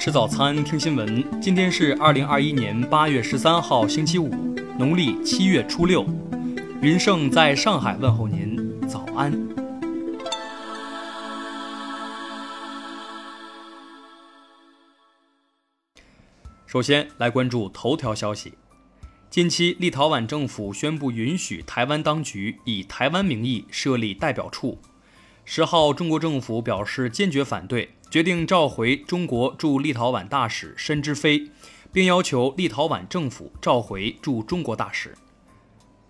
吃早餐，听新闻。今天是二零二一年八月十三号，星期五，农历七月初六。云盛在上海问候您，早安。首先来关注头条消息。近期，立陶宛政府宣布允许台湾当局以台湾名义设立代表处。十号，中国政府表示坚决反对。决定召回中国驻立陶宛大使申之飞，并要求立陶宛政府召回驻中国大使。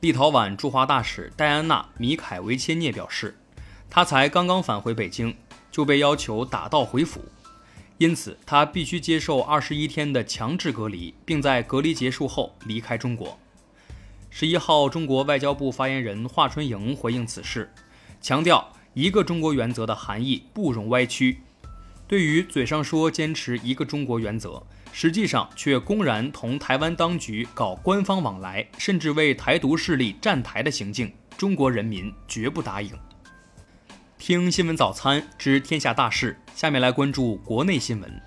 立陶宛驻华大使戴安娜·米凯维切涅表示，他才刚刚返回北京，就被要求打道回府，因此他必须接受二十一天的强制隔离，并在隔离结束后离开中国。十一号，中国外交部发言人华春莹回应此事，强调一个中国原则的含义不容歪曲。对于嘴上说坚持一个中国原则，实际上却公然同台湾当局搞官方往来，甚至为台独势力站台的行径，中国人民绝不答应。听新闻早餐知天下大事，下面来关注国内新闻。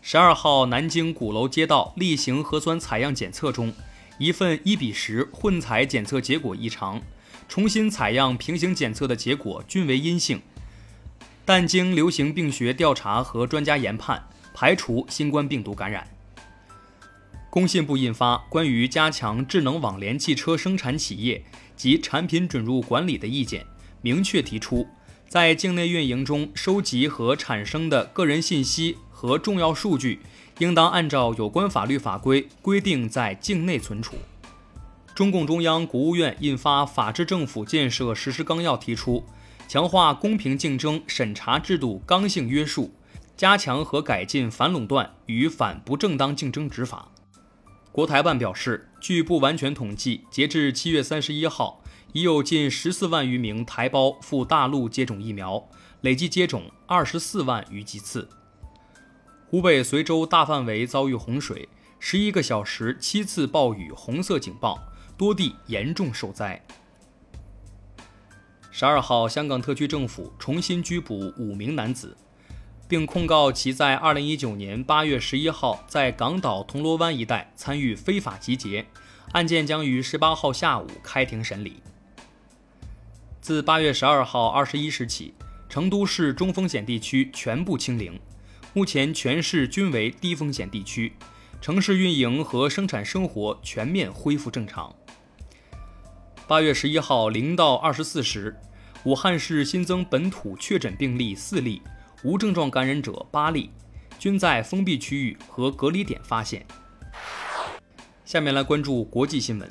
十二号，南京鼓楼街道例行核酸采样检测中，一份一比十混采检测结果异常，重新采样平行检测的结果均为阴性。但经流行病学调查和专家研判，排除新冠病毒感染。工信部印发关于加强智能网联汽车生产企业及产品准入管理的意见，明确提出，在境内运营中收集和产生的个人信息和重要数据，应当按照有关法律法规规定在境内存储。中共中央、国务院印发《法治政府建设实施纲要》，提出。强化公平竞争审查制度刚性约束，加强和改进反垄断与反不正当竞争执法。国台办表示，据不完全统计，截至七月三十一号，已有近十四万余名台胞赴大陆接种疫苗，累计接种二十四万余剂次。湖北随州大范围遭遇洪水，十一个小时七次暴雨红色警报，多地严重受灾。十二号，香港特区政府重新拘捕五名男子，并控告其在二零一九年八月十一号在港岛铜锣湾一带参与非法集结。案件将于十八号下午开庭审理。自八月十二号二十一时起，成都市中风险地区全部清零，目前全市均为低风险地区，城市运营和生产生活全面恢复正常。八月十一号零到二十四时，武汉市新增本土确诊病例四例，无症状感染者八例，均在封闭区域和隔离点发现。下面来关注国际新闻。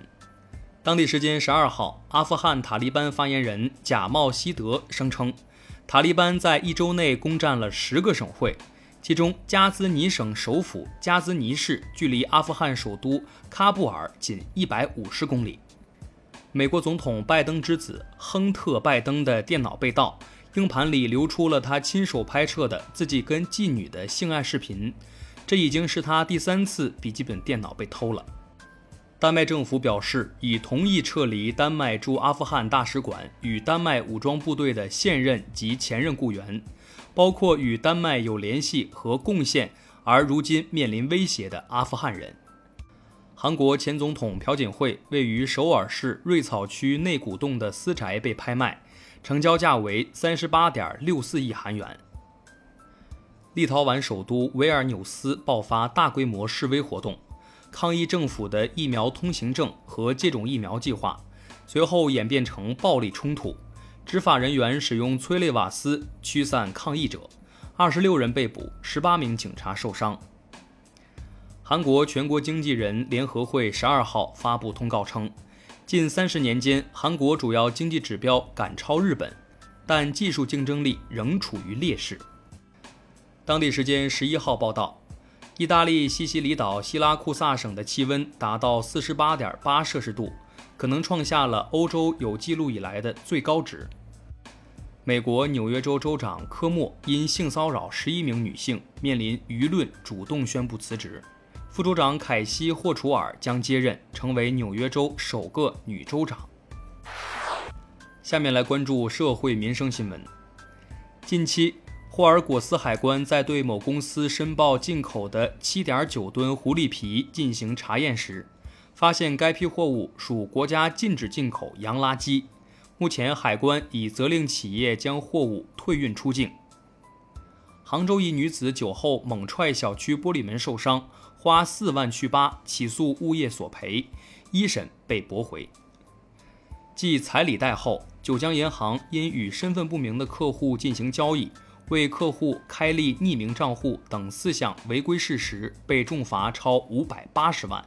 当地时间十二号，阿富汗塔利班发言人贾茂希德声称，塔利班在一周内攻占了十个省会，其中加兹尼省首府加兹尼市距离阿富汗首都喀布尔仅一百五十公里。美国总统拜登之子亨特·拜登的电脑被盗，硬盘里流出了他亲手拍摄的自己跟妓女的性爱视频。这已经是他第三次笔记本电脑被偷了。丹麦政府表示，已同意撤离丹麦驻阿富汗大使馆与丹麦武装部队的现任及前任雇员，包括与丹麦有联系和贡献而如今面临威胁的阿富汗人。韩国前总统朴槿惠位于首尔市瑞草区内古洞的私宅被拍卖，成交价为三十八点六四亿韩元。立陶宛首都维尔纽斯爆发大规模示威活动，抗议政府的疫苗通行证和接种疫苗计划，随后演变成暴力冲突，执法人员使用催泪瓦斯驱散抗议者，二十六人被捕，十八名警察受伤。韩国全国经纪人联合会十二号发布通告称，近三十年间，韩国主要经济指标赶超日本，但技术竞争力仍处于劣势。当地时间十一号报道，意大利西西里岛希拉库萨省的气温达到四十八点八摄氏度，可能创下了欧洲有记录以来的最高值。美国纽约州州长科莫因性骚扰十一名女性，面临舆论，主动宣布辞职。副州长凯西·霍楚尔将接任，成为纽约州首个女州长。下面来关注社会民生新闻。近期，霍尔果斯海关在对某公司申报进口的7.9吨狐狸皮进行查验时，发现该批货物属国家禁止进口洋垃圾。目前，海关已责令企业将货物退运出境。杭州一女子酒后猛踹小区玻璃门受伤，花四万去疤，起诉物业索赔，一审被驳回。继彩礼贷后，九江银行因与身份不明的客户进行交易。为客户开立匿名账户等四项违规事实，被重罚超五百八十万。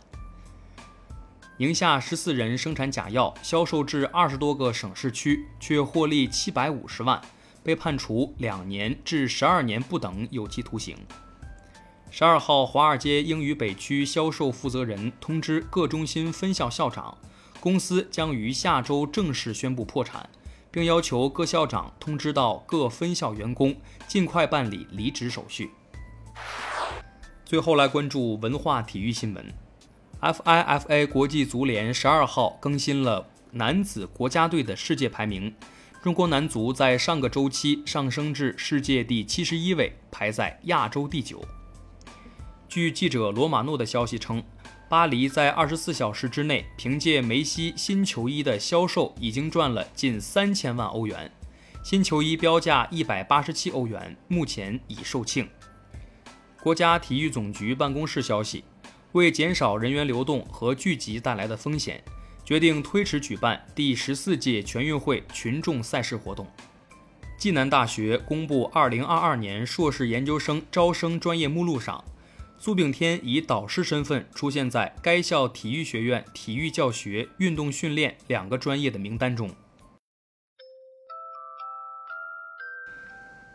宁夏十四人生产假药，销售至二十多个省市区，却获利七百五十万，被判处两年至十二年不等有期徒刑。十二号，华尔街英语北区销售负责人通知各中心分校校长，公司将于下周正式宣布破产。并要求各校长通知到各分校员工，尽快办理离职手续。最后来关注文化体育新闻，FIFA 国际足联十二号更新了男子国家队的世界排名，中国男足在上个周期上升至世界第七十一位，排在亚洲第九。据记者罗马诺的消息称。巴黎在二十四小时之内，凭借梅西新球衣的销售，已经赚了近三千万欧元。新球衣标价一百八十七欧元，目前已售罄。国家体育总局办公室消息，为减少人员流动和聚集带来的风险，决定推迟举办第十四届全运会群众赛事活动。暨南大学公布二零二二年硕士研究生招生专业目录上。苏炳添以导师身份出现在该校体育学院体育教学、运动训练两个专业的名单中。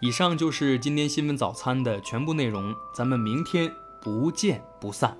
以上就是今天新闻早餐的全部内容，咱们明天不见不散。